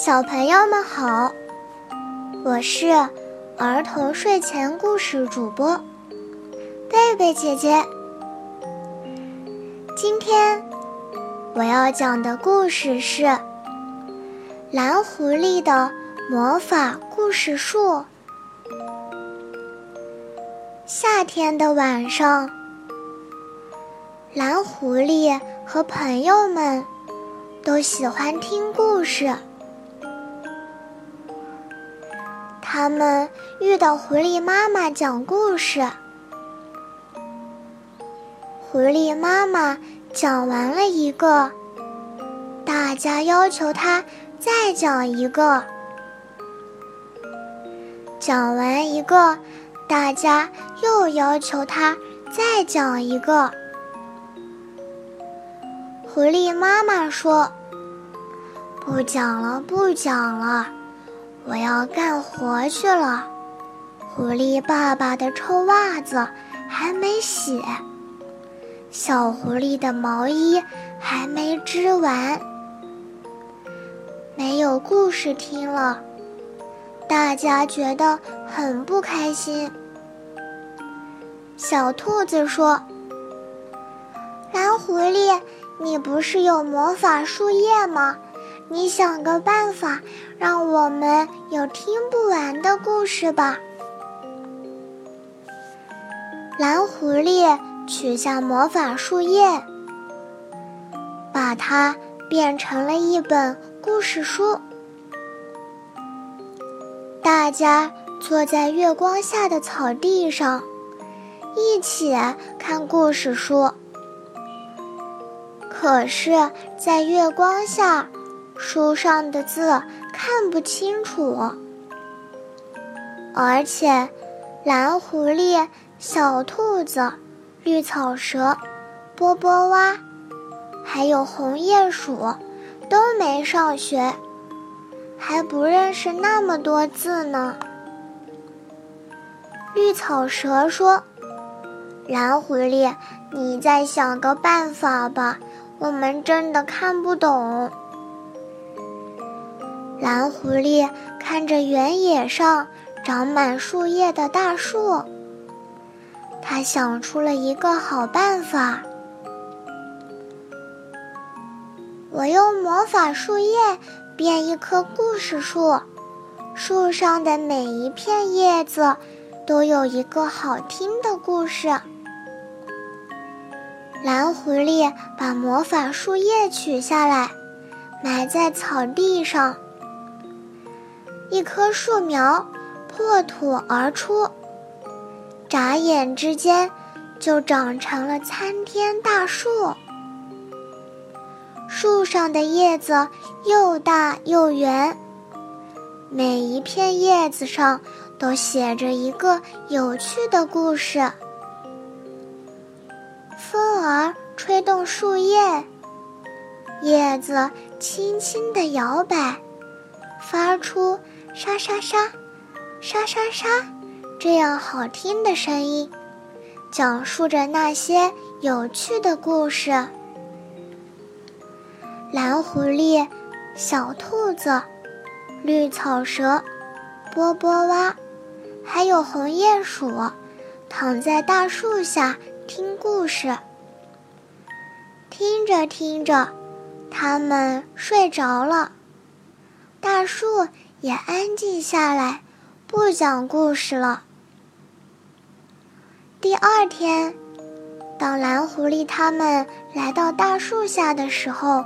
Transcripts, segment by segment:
小朋友们好，我是儿童睡前故事主播贝贝姐姐。今天我要讲的故事是《蓝狐狸的魔法故事树》。夏天的晚上，蓝狐狸和朋友们都喜欢听故事。他们遇到狐狸妈妈讲故事，狐狸妈妈讲完了一个，大家要求她再讲一个，讲完一个，大家又要求她再讲一个。狐狸妈妈说：“不讲了，不讲了。”我要干活去了。狐狸爸爸的臭袜子还没洗，小狐狸的毛衣还没织完，没有故事听了，大家觉得很不开心。小兔子说：“蓝狐狸，你不是有魔法树叶吗？”你想个办法，让我们有听不完的故事吧。蓝狐狸取下魔法树叶，把它变成了一本故事书。大家坐在月光下的草地上，一起看故事书。可是，在月光下。书上的字看不清楚，而且蓝狐狸、小兔子、绿草蛇、波波蛙，还有红鼹鼠都没上学，还不认识那么多字呢。绿草蛇说：“蓝狐狸，你再想个办法吧，我们真的看不懂。”蓝狐狸看着原野上长满树叶的大树，他想出了一个好办法。我用魔法树叶变一棵故事树，树上的每一片叶子都有一个好听的故事。蓝狐狸把魔法树叶取下来，埋在草地上。一棵树苗破土而出，眨眼之间就长成了参天大树。树上的叶子又大又圆，每一片叶子上都写着一个有趣的故事。风儿吹动树叶，叶子轻轻地摇摆，发出。沙沙沙，沙沙沙，这样好听的声音，讲述着那些有趣的故事。蓝狐狸、小兔子、绿草蛇、波波蛙，还有红鼹鼠，躺在大树下听故事。听着听着，他们睡着了。大树。也安静下来，不讲故事了。第二天，当蓝狐狸他们来到大树下的时候，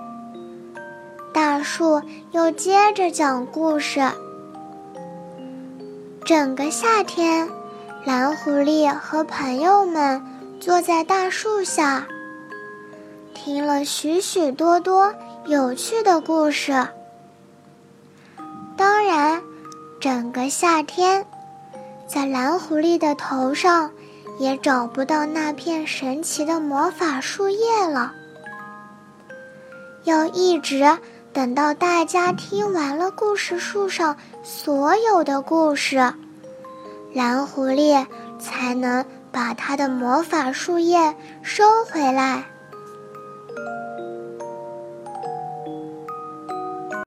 大树又接着讲故事。整个夏天，蓝狐狸和朋友们坐在大树下，听了许许多多有趣的故事。当然，整个夏天，在蓝狐狸的头上也找不到那片神奇的魔法树叶了。要一直等到大家听完了故事树上所有的故事，蓝狐狸才能把它的魔法树叶收回来。